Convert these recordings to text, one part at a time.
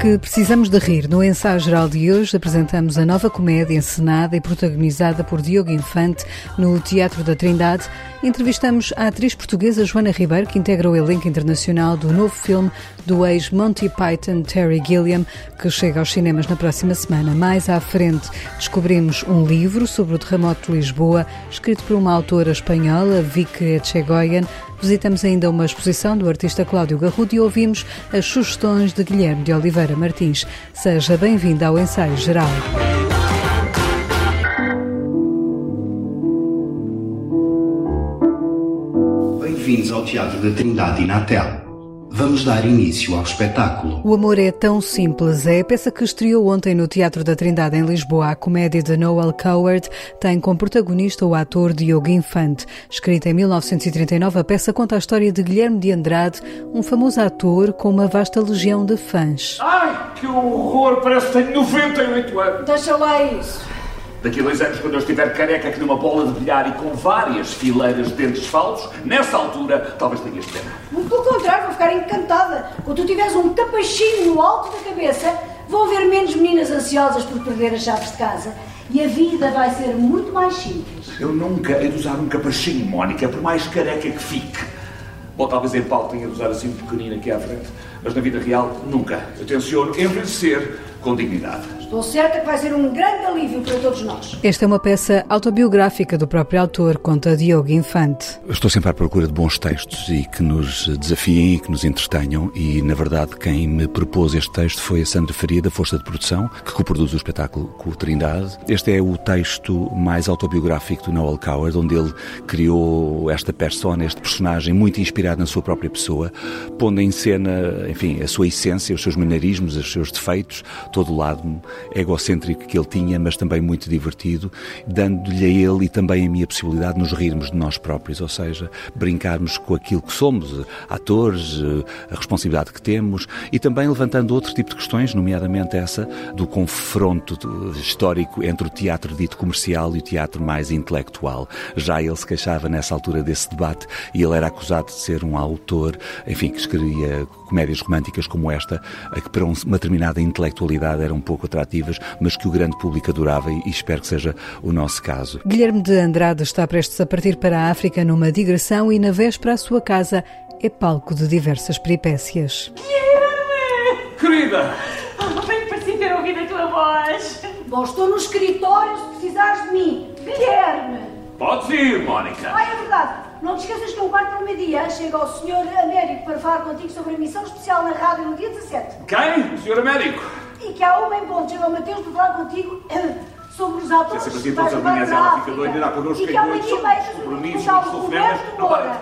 Porque precisamos de rir. No ensaio geral de hoje apresentamos a nova comédia encenada e protagonizada por Diogo Infante no Teatro da Trindade. Entrevistamos a atriz portuguesa Joana Ribeiro, que integra o elenco internacional do novo filme do ex-Monty Python Terry Gilliam, que chega aos cinemas na próxima semana. Mais à frente descobrimos um livro sobre o terremoto de Lisboa, escrito por uma autora espanhola, Vicky Echegoyen. Visitamos ainda uma exposição do artista Cláudio Garrudo e ouvimos as sugestões de Guilherme de Oliveira Martins. Seja bem-vindo ao ensaio geral. Bem-vindos ao Teatro da Trindade e Natel. Vamos dar início ao espetáculo. O Amor é Tão Simples é a peça que estreou ontem no Teatro da Trindade em Lisboa. A comédia de Noel Coward tem como protagonista o ator Diogo Infante. Escrita em 1939, a peça conta a história de Guilherme de Andrade, um famoso ator com uma vasta legião de fãs. Ai, que horror! Parece que tenho 98 anos. Deixa lá isso. Daqui a dois anos, quando eu estiver careca que numa bola de bilhar e com várias fileiras de dentes falsos, nessa altura, talvez tenhas pena. Muito pelo contrário, vou ficar encantada. Quando tu tiveres um capachinho no alto da cabeça, vão haver menos meninas ansiosas por perder as chaves de casa. E a vida vai ser muito mais simples. Eu nunca hei de usar um capachinho, Mónica, por mais careca que fique. Bom, talvez em palco tenha de usar assim pequenino aqui à frente, mas na vida real, nunca. Eu tenciono envelhecer com dignidade. Estou certa que vai ser um grande alívio para todos nós. Esta é uma peça autobiográfica do próprio autor, conta Diogo Infante. Eu estou sempre à procura de bons textos e que nos desafiem e que nos entretenham e, na verdade, quem me propôs este texto foi a Sandra Faria, da Força de Produção, que coproduz o espetáculo com o Trindade. Este é o texto mais autobiográfico do Noel Coward, onde ele criou esta persona, este personagem muito inspirado na sua própria pessoa, pondo em cena, enfim, a sua essência, os seus maneirismos, os seus defeitos, todo o lado egocêntrico que ele tinha, mas também muito divertido, dando-lhe a ele e também a minha possibilidade de nos rirmos de nós próprios, ou seja, brincarmos com aquilo que somos, atores, a responsabilidade que temos e também levantando outro tipo de questões, nomeadamente essa do confronto histórico entre o teatro dito comercial e o teatro mais intelectual. Já ele se queixava nessa altura desse debate e ele era acusado de ser um autor, enfim, que escrevia comédias românticas como esta, que para uma determinada intelectualidade eram um pouco atrativas, mas que o grande público adorava e espero que seja o nosso caso. Guilherme de Andrade está prestes a partir para a África numa digressão e na véspera a sua casa é palco de diversas peripécias. Guilherme! Querida! Oh, bem parecia ter ouvido a tua voz. Bom, estou no escritório se precisares de mim. Guilherme! Podes ir, Mónica. Ah, é verdade. Não te esqueças que um quarto para o meio-dia chega o Sr. Américo para falar contigo sobre a missão especial na rádio no dia 17. Quem? O Sr. Américo? E que há uma em ponto chega o Mateus para falar contigo sobre os atores. Se é sempre assim, que vais todas as levar manhãs para ela a fica doida, dá connosco E que em há uma e os que compromissos, os. Roberto Não.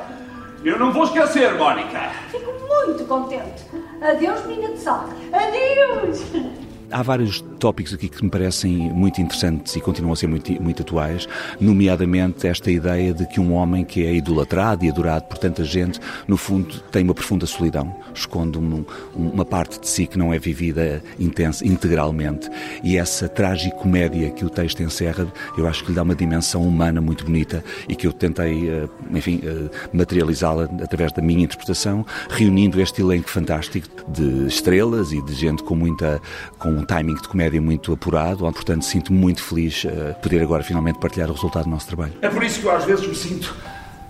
Eu não vou esquecer, Mónica. Fico muito contente. Adeus, menina de sal. Adeus! Há vários tópicos aqui que me parecem muito interessantes e continuam a ser muito, muito atuais, nomeadamente esta ideia de que um homem que é idolatrado e adorado por tanta gente, no fundo, tem uma profunda solidão, esconde um, uma parte de si que não é vivida intensa, integralmente. E essa tragicomédia que o texto encerra, eu acho que lhe dá uma dimensão humana muito bonita e que eu tentei, eh, enfim, eh, materializá-la através da minha interpretação, reunindo este elenco fantástico de estrelas e de gente com muita com um timing de comédia muito apurado, portanto sinto-me muito feliz uh, poder agora finalmente partilhar o resultado do nosso trabalho. É por isso que eu às vezes me sinto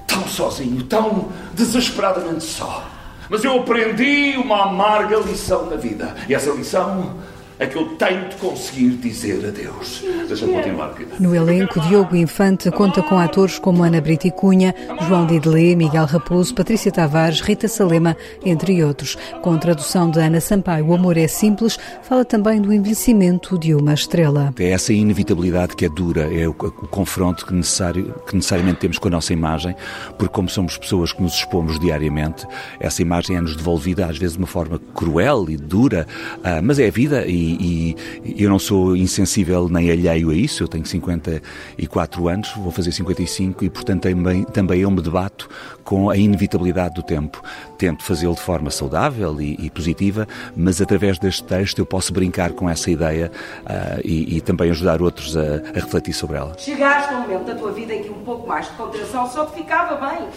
tão sozinho, tão desesperadamente só. Mas eu aprendi uma amarga lição na vida. E essa lição é que eu tenho de conseguir dizer adeus. Deixa-me continuar, querida. No elenco, Diogo Infante conta com atores como Ana Brito e Cunha, João Didelé, Miguel Raposo, Patrícia Tavares, Rita Salema, entre outros. Com tradução de Ana Sampaio, O Amor é Simples, fala também do envelhecimento de uma estrela. É essa inevitabilidade que é dura, é o, o confronto que, necessário, que necessariamente temos com a nossa imagem, porque como somos pessoas que nos expomos diariamente, essa imagem é-nos devolvida às vezes de uma forma cruel e dura, uh, mas é a vida e e, eu não sou insensível nem alheio a isso, eu tenho 54 anos, vou fazer 55 e, portanto, também, também eu me debato com a inevitabilidade do tempo. Tento fazê-lo de forma saudável e, e, positiva, mas através deste texto eu posso brincar com essa ideia uh, e, e, também ajudar outros a, a refletir sobre ela. Chegaste a um momento da tua vida em que um pouco mais de contenção só te ficava bem.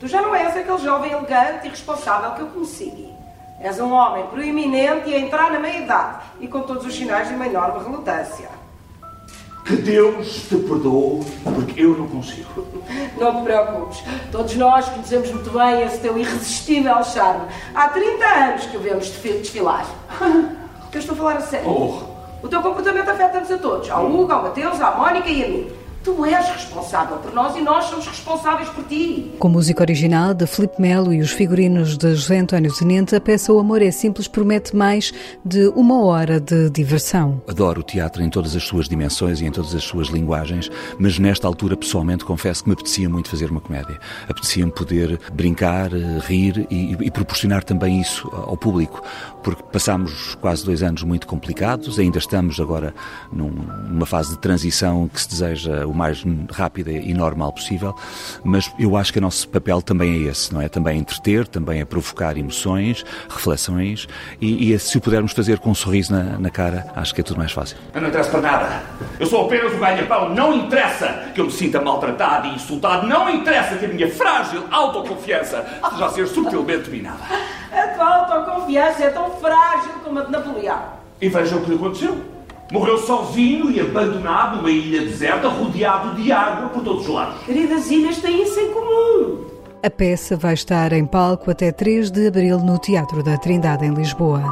Tu já não és aquele jovem elegante e responsável que eu conheci. És um homem proeminente e a entrar na meia-idade e com todos os sinais de uma enorme relutância. Que Deus te perdoe, porque eu não consigo. Não te preocupes, todos nós conhecemos muito bem esse teu irresistível charme. Há 30 anos que o vemos desfilar. Eu estou a falar a sério. Oh, O teu comportamento afeta-nos a todos. Ao Hugo, ao Mateus, à Mónica e a mim. Tu és responsável por nós e nós somos responsáveis por ti. Com música original de Filipe Melo e os figurinos de José António Tenente, a peça O Amor é Simples promete mais de uma hora de diversão. Adoro o teatro em todas as suas dimensões e em todas as suas linguagens, mas nesta altura, pessoalmente, confesso que me apetecia muito fazer uma comédia. Apetecia-me poder brincar, eh, rir e, e proporcionar também isso ao público, porque passámos quase dois anos muito complicados, ainda estamos agora num- numa fase de transição que se deseja o mais rápida e normal possível, mas eu acho que o nosso papel também é esse, não é? Também é entreter, também é provocar emoções, reflexões e, e se o pudermos fazer com um sorriso na, na cara, acho que é tudo mais fácil. eu não interessa para nada. Eu sou apenas um ganha-pão. Não interessa que eu me sinta maltratado e insultado. Não interessa que a minha frágil autoconfiança esteja a ser subtilmente minada. A tua autoconfiança é tão frágil como a de Napoleão. E veja o que lhe aconteceu. Morreu sozinho e abandonado numa ilha deserta, rodeado de água por todos os lados. Queridas ilhas têm isso em comum. A peça vai estar em palco até 3 de abril no Teatro da Trindade, em Lisboa.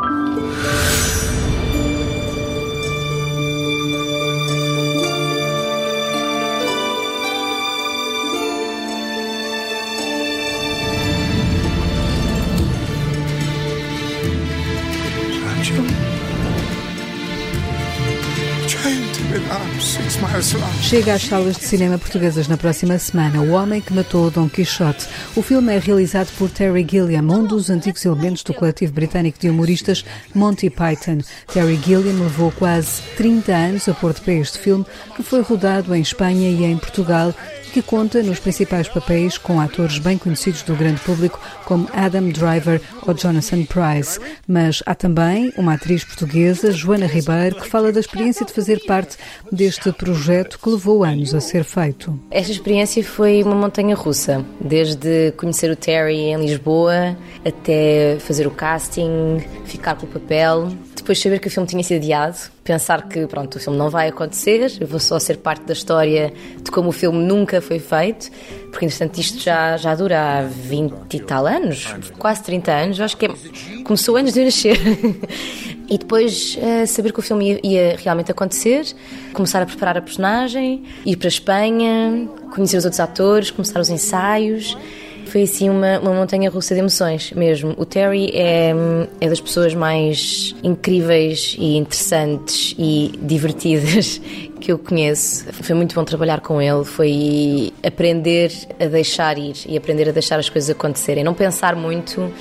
Chega às salas de cinema portuguesas na próxima semana O Homem que Matou Dom Quixote. O filme é realizado por Terry Gilliam, um dos antigos elementos do coletivo britânico de humoristas Monty Python. Terry Gilliam levou quase 30 anos a pôr de pé este filme, que foi rodado em Espanha e em Portugal que conta nos principais papéis com atores bem conhecidos do grande público como Adam Driver ou Jonathan Price. Mas há também uma atriz portuguesa, Joana Ribeiro, que fala da experiência de fazer parte deste projeto que levou anos a ser feito. Esta experiência foi uma montanha russa, desde conhecer o Terry em Lisboa até fazer o casting, ficar com o papel, depois saber que o filme tinha sido adiado, pensar que pronto, o filme não vai acontecer, eu vou só ser parte da história de como o filme nunca foi feito, porque entretanto isto já, já dura há 20 e tal anos, quase 30 anos, acho que é- começou antes de eu nascer. E depois eh, saber que o filme ia, ia realmente acontecer, começar a preparar a personagem, ir para a Espanha, conhecer os outros atores, começar os ensaios. Foi assim uma, uma montanha russa de emoções mesmo. O Terry é, é das pessoas mais incríveis e interessantes e divertidas que eu conheço. Foi muito bom trabalhar com ele, foi aprender a deixar ir e aprender a deixar as coisas acontecerem. Não pensar muito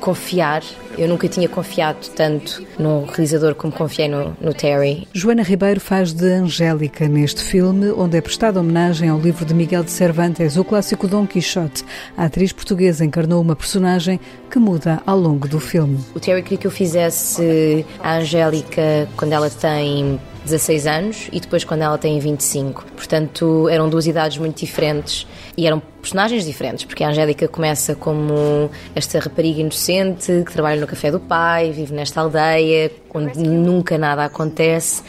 confiar. Eu nunca tinha confiado tanto num realizador como confiei no, no Terry. Joana Ribeiro faz de Angélica neste filme, onde é prestada homenagem ao livro de Miguel de Cervantes, o clássico Dom Quixote. A atriz portuguesa encarnou uma personagem que muda ao longo do filme. O Terry queria que eu fizesse a Angélica quando ela tem 16 anos e depois quando ela tem 25. Portanto, eram duas idades muito diferentes e eram personagens diferentes, porque a Angélica começa como esta rapariga inocente que trabalha no café do pai, vive nesta aldeia onde nunca nada acontece.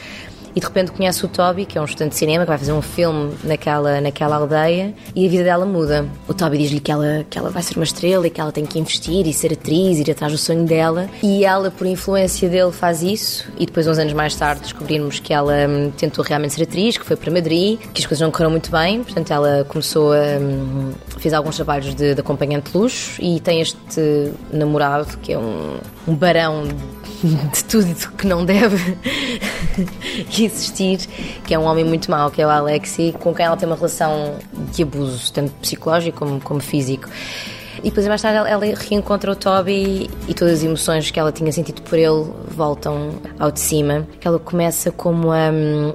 E de repente conhece o Toby, que é um estudante de cinema, que vai fazer um filme naquela, naquela aldeia, e a vida dela muda. O Toby diz-lhe que ela, que ela vai ser uma estrela e que ela tem que investir e ser atriz, ir atrás do sonho dela. E ela, por influência dele, faz isso. E depois, uns anos mais tarde, descobrimos que ela hum, tentou realmente ser atriz, que foi para Madrid, que as coisas não correram muito bem. Portanto, ela começou a. hum, fez alguns trabalhos de, de acompanhante de luxo e tem este namorado, que é um, um barão de tudo que não deve existir, que é um homem muito mau, que é o Alexi, com quem ela tem uma relação de abuso, tanto psicológico como, como físico. E depois, mais tarde, ela, reencontra o Toby e todas as emoções que ela tinha sentido por ele voltam ao de cima. Ela começa como a,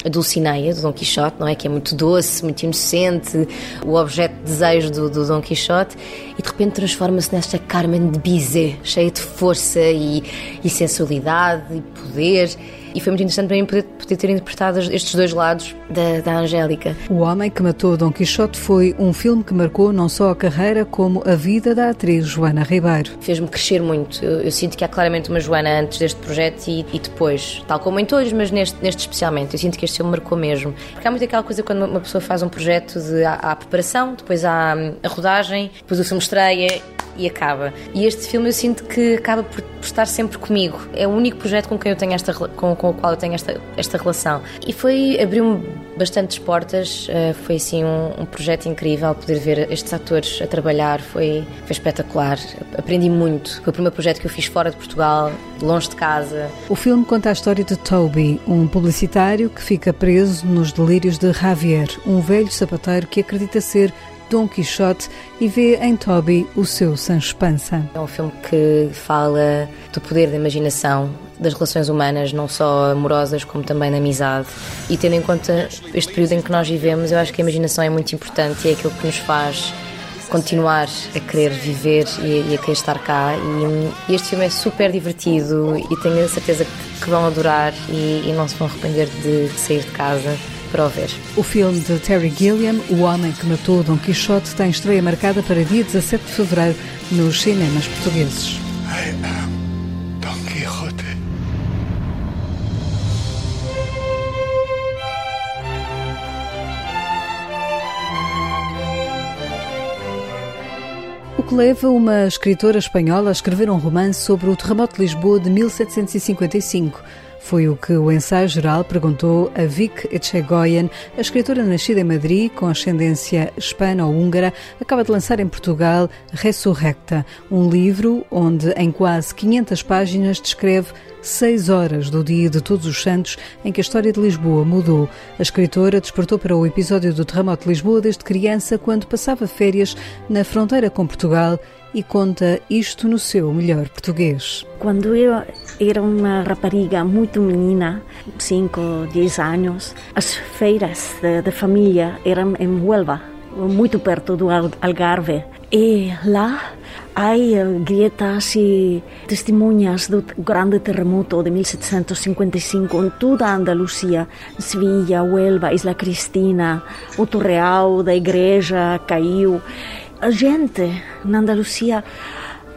a Dulcineia, do Dom Quixote, não é? Que é muito doce, muito inocente, o objeto de desejo do, do Dom Quixote, e de repente transforma-se nesta Carmen de Bizet, cheia de força e, e sensualidade e poder. E foi muito interessante para mim poder, poder ter interpretado estes dois lados da, da Angélica. O Homem que Matou Dom Quixote foi um filme que marcou não só a carreira como a vida da atriz Joana Ribeiro. Fez-me crescer muito. Eu, eu, sinto que há claramente uma Joana antes deste projeto e, e, depois, tal como em todos, mas neste, neste especialmente. Eu sinto que este filme marcou mesmo. Porque há muito aquela coisa quando uma pessoa faz um projeto de há, há a preparação, depois há hum, a rodagem, depois o filme estreia e acaba. E este filme eu sinto que acaba por, por, estar sempre comigo. É o único projeto com quem eu tenho esta com, com o qual eu tenho esta, esta relação. E foi abriu-me bastantes portas. Uh, foi assim um, um, projeto incrível poder ver estes atores a trabalhar. Foi, foi espetacular. Aprendi muito. Foi o primeiro projeto que eu fiz fora de Portugal, longe de casa. O filme conta a história de Toby, um publicitário que fica preso nos delírios de Javier, um velho sapateiro que acredita ser Dom Quixote e vê em Toby o seu Sancho Panza. É um filme que fala do poder da imaginação, das relações humanas, não só amorosas como também na amizade. E tendo em conta este período em que nós vivemos, eu acho que a imaginação é muito importante e é aquilo que nos faz continuar a querer viver e, a querer estar cá. E, este filme é super divertido e tenho a certeza que vão adorar e, não se vão arrepender de sair de casa para o ver. O filme de Terry Gilliam, O Homem que Matou Dom Quixote, tem estreia marcada para dia 17 de fevereiro nos cinemas portugueses. I am Don Quixote. O que leva uma escritora espanhola a escrever um romance sobre o terremoto de Lisboa de 1755. Foi o que o ensaio geral perguntou a Vic Echegoyen, a escritora nascida em Madrid, com ascendência hispano-húngara, acaba de lançar em Portugal Ressurrecta, um livro onde, em quase 500 páginas, descreve seis horas do dia de Todos os Santos em que a história de Lisboa mudou. A escritora despertou para o episódio do terremoto de Lisboa desde criança, quando passava férias na fronteira com Portugal e conta isto no seu melhor português. Quando eu era uma rapariga muito menina, 5, 10 anos, as feiras da família eram em Huelva, muito perto do Algarve. E lá há grietas e testemunhas do grande terremoto de 1755 em toda a Andaluzia, Sevilha, Huelva, Isla Cristina, o Torreal da igreja caiu a gente na Andaluzia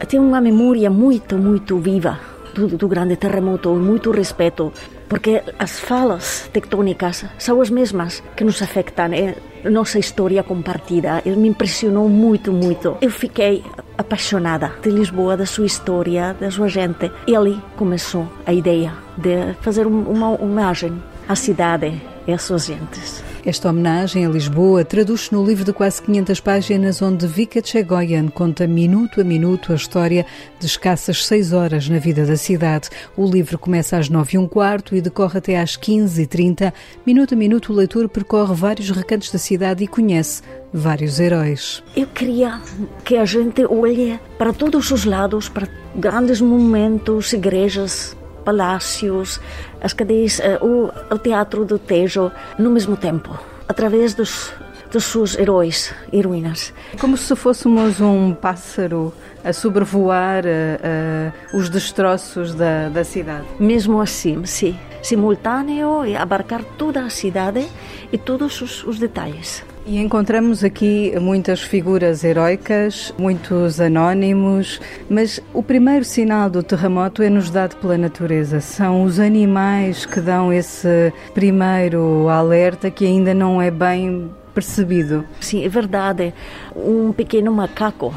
tem uma memória muito, muito viva do, do grande terremoto, muito respeito, porque as falas tectônicas são as mesmas que nos afetam, é nossa história compartida. Ele me impressionou muito, muito. Eu fiquei apaixonada de Lisboa, da sua história, da sua gente. E ali começou a ideia de fazer uma homenagem à cidade e às suas gentes. Esta homenagem a Lisboa traduz-se no livro de quase 500 páginas, onde Vika Chegoyan conta minuto a minuto a história de escassas seis horas na vida da cidade. O livro começa às 9 e um quarto e decorre até às 15h30. Minuto a minuto, o leitor percorre vários recantos da cidade e conhece vários heróis. Eu queria que a gente olhe para todos os lados, para grandes momentos, igrejas, palácios, as cadeias, eh, o, o teatro do Tejo no mesmo tempo, através dos, dos seus heróis heroínas. Como se fôssemos um pássaro a sobrevoar uh, os destroços da, da cidade. Mesmo assim, sim. Simultâneo e abarcar toda a cidade e todos os, os detalhes. E encontramos aqui muitas figuras heroicas, muitos anónimos, mas o primeiro sinal do terremoto é-nos dado pela natureza. São os animais que dão esse primeiro alerta que ainda não é bem percebido. Sim, é verdade. Um pequeno macaco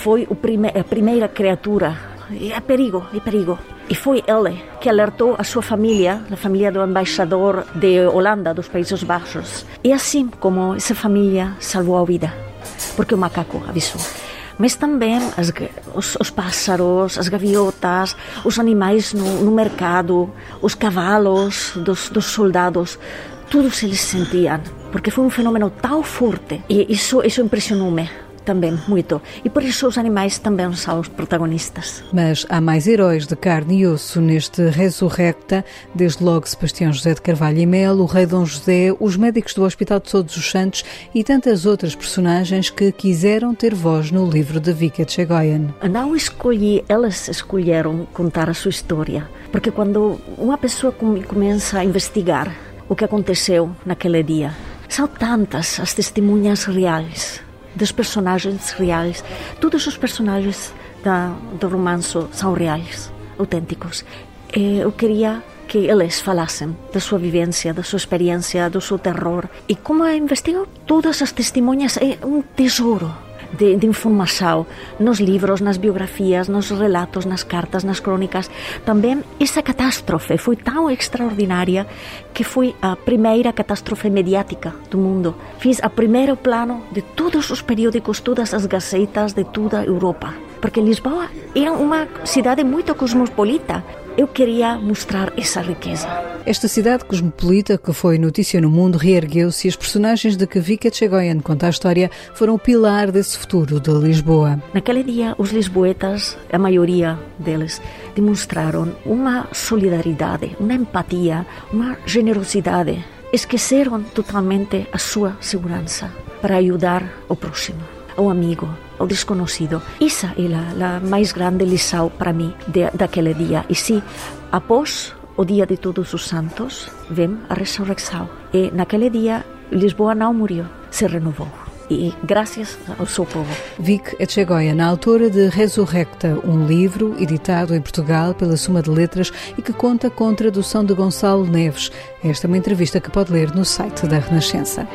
foi prime a primeira criatura. É perigo, é perigo. E foi ele que alertou a sua família, a família do embaixador de Holanda, dos Países Baixos. E assim como essa família salvou a vida, porque o macaco avisou. Mas também as, os, os, pássaros, as gaviotas, os animais no, no mercado, os cavalos dos, dos soldados, todos eles sentiam, porque foi um fenômeno tão forte. E isso, isso impressionou-me também muito. E por isso os animais também são os protagonistas. Mas há mais heróis de carne e osso neste Resurrecta, desde logo Sebastião José de Carvalho e Melo, o rei Dom José, os médicos do Hospital de Todos os Santos e tantas outras personagens que quiseram ter voz no livro de Vika Chegoyan. Não escolhi, elas escolheram contar a sua história, porque quando uma pessoa começa a investigar o que aconteceu naquele dia, são tantas as testemunhas reais dos personagens reais. Todos os personagens da, do romance são reais, autênticos. Eu queria que eles falassem da sua vivência, da sua experiência, do seu terror. E como eu investigo todas as testemunhas, é um tesouro de, de informação nos libros, nas biografías, nos relatos, nas cartas, nas crónicas. Também esa catástrofe foi tão extraordinaria que foi a primeira catástrofe mediática do mundo. Fiz a primeiro plano de todos os periódicos, todas as gazetas de toda a Europa. Porque Lisboa é uma cidade muito cosmopolita. Eu queria mostrar essa riqueza. Esta cidade cosmopolita que foi notícia no mundo reergueu-se e as personagens de que Vika Chegoyan conta a história foram o pilar desse futuro de Lisboa. Naquele dia, os lisboetas, a maioria deles, demonstraram uma solidariedade, uma empatia, uma generosidade. Esqueceram totalmente a sua segurança para ajudar o próximo, ao amigo, ao desconhecido. Essa é a, a mais grande lição para mim de, daquele dia. E se após o dia de Todos os Santos vem a ressurreição. E naquele dia Lisboa não morreu, se renovou e graças ao seu povo. Vic Etchegoyen, autora de Resurrecta, um livro editado em Portugal pela Suma de Letras e que conta com tradução de Gonçalo Neves. Esta é uma entrevista que pode ler no site da Renascença.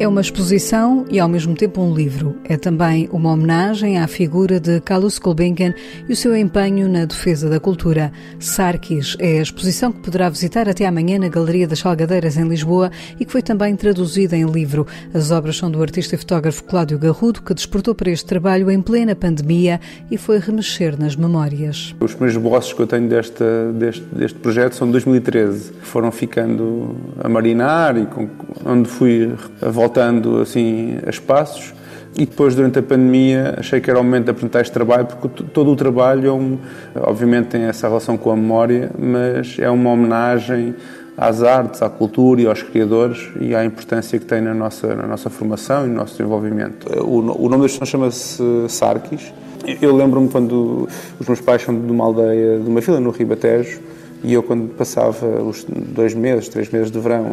É uma exposição e ao mesmo tempo um livro. É também uma homenagem à figura de Carlos Gulbenkian e o seu empenho na defesa da cultura. Sarkis é a exposição que poderá visitar até amanhã na Galeria das Salgadeiras em Lisboa e que foi também traduzida em livro. As obras são do artista e fotógrafo Cláudio Garrudo, que despertou para este trabalho em plena pandemia e foi remexer nas memórias. Os primeiros esboços que eu tenho deste, deste, deste projeto são de 2013. Foram ficando a marinar e com, onde fui a voltar voltando assim a espaços e depois durante a pandemia achei que era o momento de apresentar este trabalho porque todo o trabalho é um, obviamente tem essa relação com a memória mas é uma homenagem às artes, à cultura e aos criadores e à importância que tem na nossa, na nossa formação e no nosso desenvolvimento. O, o nome da exposição chama-se Sarkis. Eu lembro-me quando os meus pais são de uma aldeia, de uma vila no Ribatejo, e eu quando passava os dois meses, três meses de verão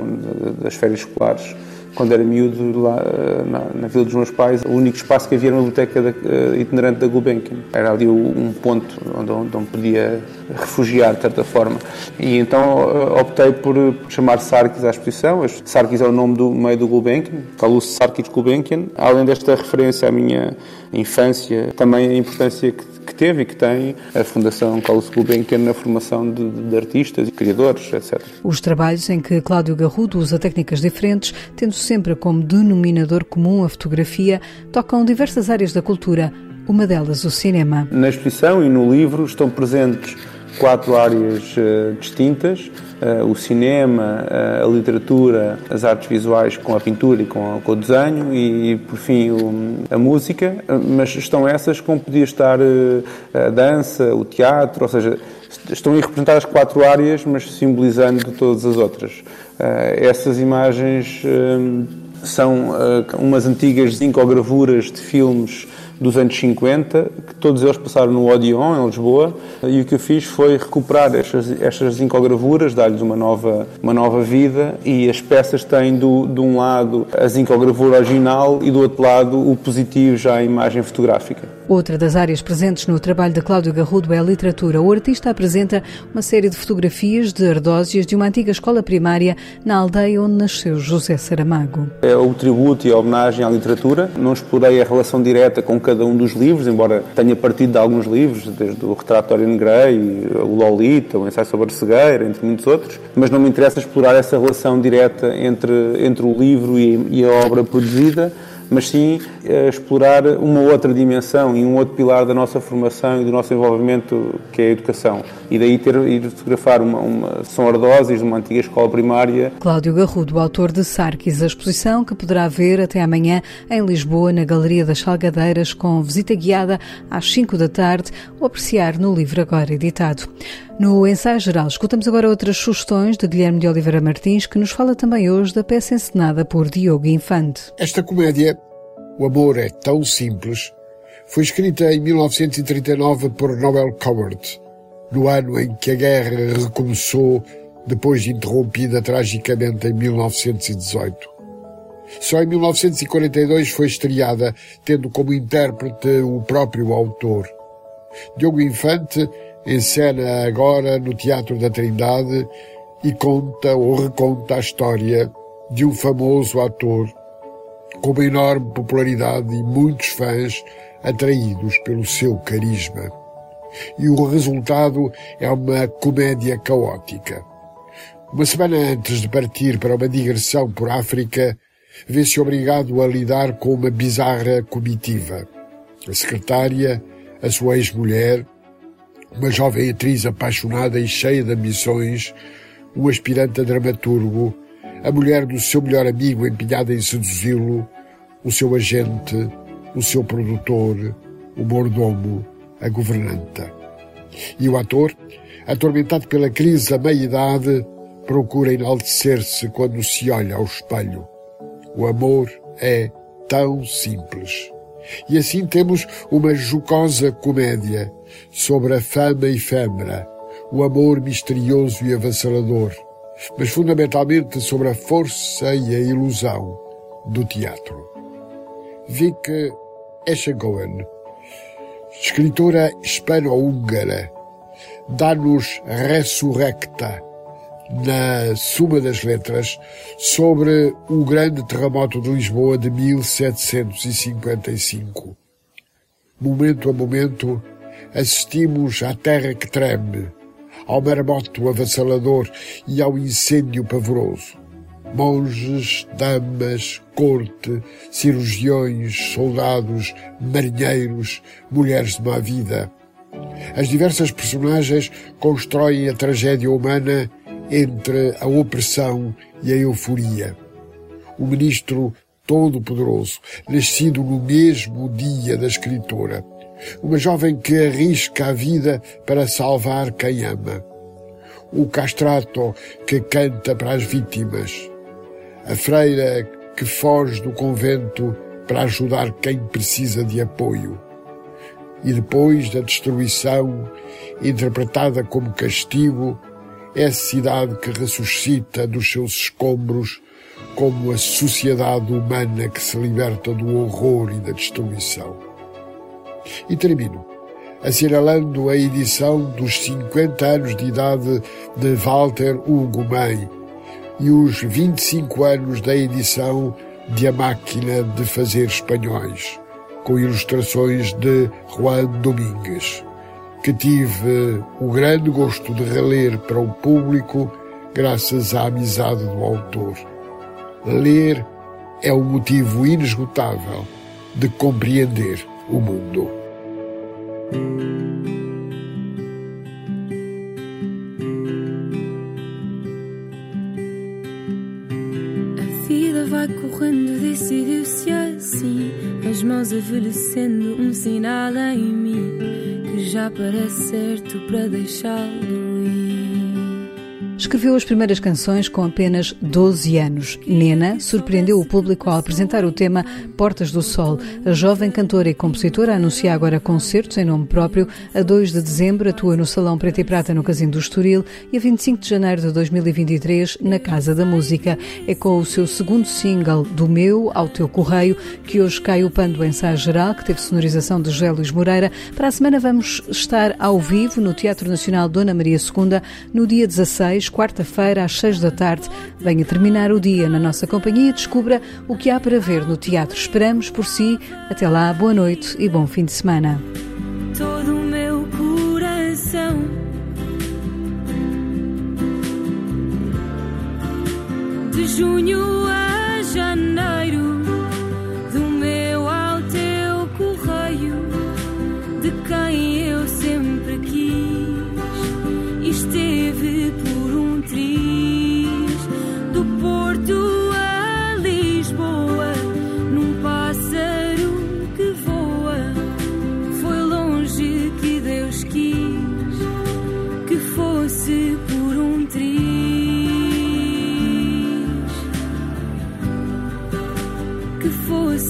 das férias escolares quando era miúdo, lá eh, na, na, vila dos meus pais, o único espaço que havia era uma biblioteca da, uh, itinerante da Gulbenkian. Era ali um ponto onde, onde podia refugiar, de certa forma. E então uh, optei por chamar Sarkis à exposição. Sarkis é o nome do meio do Gulbenkian, Kalus Sarkis Gulbenkian. Além desta referência à minha infância, também a importância que que teve e que tem a Fundação Carlos Gulbenkian na formação de, de artistas e criadores, etc. Os trabalhos em que Cláudio Garrudo usa técnicas diferentes, tendo sempre como denominador comum a fotografia, tocam diversas áreas da cultura, uma delas o cinema. Na exposição e no livro estão presentes quatro áreas uh, distintas: uh, o cinema, uh, a literatura, as artes visuais com a pintura e com, o desenho e, por fim, a música. mas estão essas como podia estar a dança, o teatro, ou seja, estão aí representadas quatro áreas, mas simbolizando todas as outras. essas imagens são umas antigas zincogravuras de filmes dos anos 50, que todos eles passaram no Odeon, em Lisboa, e o que eu fiz foi recuperar estas, estas zincogravuras, dar-lhes uma nova, uma nova vida, e as peças têm do, de um lado a zincogravura original e do outro lado o positivo já a imagem fotográfica. Outra das áreas presentes no trabalho de Cláudio Garrudo é a literatura. O artista apresenta uma série de fotografias de ardósias de uma antiga escola primária na aldeia onde nasceu José Saramago. É o tributo e a homenagem à literatura. Não explorei a relação direta com cada um dos livros, embora tenha partido de alguns livros, desde o Retratório Negrei, o Lolita, o Ensaio sobre a Cegueira, entre muitos outros, mas não me interessa explorar essa relação direta entre, entre o livro e, e a obra produzida mas sim a explorar uma outra dimensão e um outro pilar da nossa formação e do nosso envolvimento, que é a educação. E daí ter ir fotografar uma, uma São Ardósis, uma antiga escola primária. Cláudio Garrudo, autor de Sarkis, a exposição que poderá ver até amanhã em Lisboa, na Galeria das Salgadeiras, com visita guiada às 5 da tarde, ou apreciar no livro agora editado. No ensaio geral, escutamos agora outras sugestões de Guilherme de Oliveira Martins, que nos fala também hoje da peça encenada por Diogo Infante. Esta comédia, O Amor é Tão Simples, foi escrita em 1939 por Noel Coward, no ano em que a guerra recomeçou depois de interrompida tragicamente em 1918. Só em 1942 foi estreada, tendo como intérprete o próprio autor. Diogo Infante encena agora no Teatro da Trindade e conta ou reconta a história de um famoso ator com uma enorme popularidade e muitos fãs atraídos pelo seu carisma. E o resultado é uma comédia caótica. Uma semana antes de partir para uma digressão por África, vê-se obrigado a lidar com uma bizarra comitiva. A secretária, a sua ex-mulher, uma jovem atriz apaixonada e cheia de ambições, um aspirante a dramaturgo, a mulher do seu melhor amigo empenhada em seduzi-lo, o seu agente, o seu produtor, o mordomo, a governanta. E o ator, atormentado pela crise da meia-idade, procura enaltecer-se quando se olha ao espelho. O amor é tão simples. E assim temos uma jocosa comédia sobre a fama efêmera, o amor misterioso e avassalador, mas fundamentalmente sobre a força e a ilusão do teatro. Vic Eschegoen, escritora hispano-húngara, dá-nos Resurrecta, na Suma das Letras, sobre o grande terremoto de Lisboa de 1755. Momento a momento, assistimos à terra que treme, ao marmoto avassalador e ao incêndio pavoroso. Monges, damas, corte, cirurgiões, soldados, marinheiros, mulheres de má vida. As diversas personagens constroem a tragédia humana entre a opressão e a euforia. O ministro todo-poderoso, nascido no mesmo dia da escritora. Uma jovem que arrisca a vida para salvar quem ama. O castrato que canta para as vítimas. A freira que foge do convento para ajudar quem precisa de apoio. E depois da destruição, interpretada como castigo, é a cidade que ressuscita dos seus escombros como a sociedade humana que se liberta do horror e da destruição. E termino assinalando a edição dos 50 anos de idade de Walter Hugo May e os 25 anos da edição de A Máquina de Fazer Espanhóis, com ilustrações de Juan Domingues que tive o grande gosto de reler para o público graças à amizade do autor. Ler é um motivo inesgotável de compreender o mundo. A vida vai correndo, decidiu-se assim, as mãos envelhecendo, um sinal em mim já parece certo para deixá-lo Escreveu as primeiras canções com apenas 12 anos. Nena surpreendeu o público ao apresentar o tema Portas do Sol. A jovem cantora e compositora anuncia agora concertos em nome próprio. A 2 de dezembro atua no Salão Preto e Prata no Casino do Estoril e a 25 de janeiro de 2023 na Casa da Música. É com o seu segundo single, Do Meu ao Teu Correio, que hoje cai o pano do ensaio geral, que teve sonorização de José Luís Moreira. Para a semana vamos estar ao vivo no Teatro Nacional Dona Maria II no dia 16 quarta-feira, às seis da tarde. Venha terminar o dia na nossa companhia e descubra o que há para ver no teatro. Esperamos por si. Até lá, boa noite e bom fim de semana. Todo o meu coração. De junho a janeiro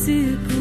super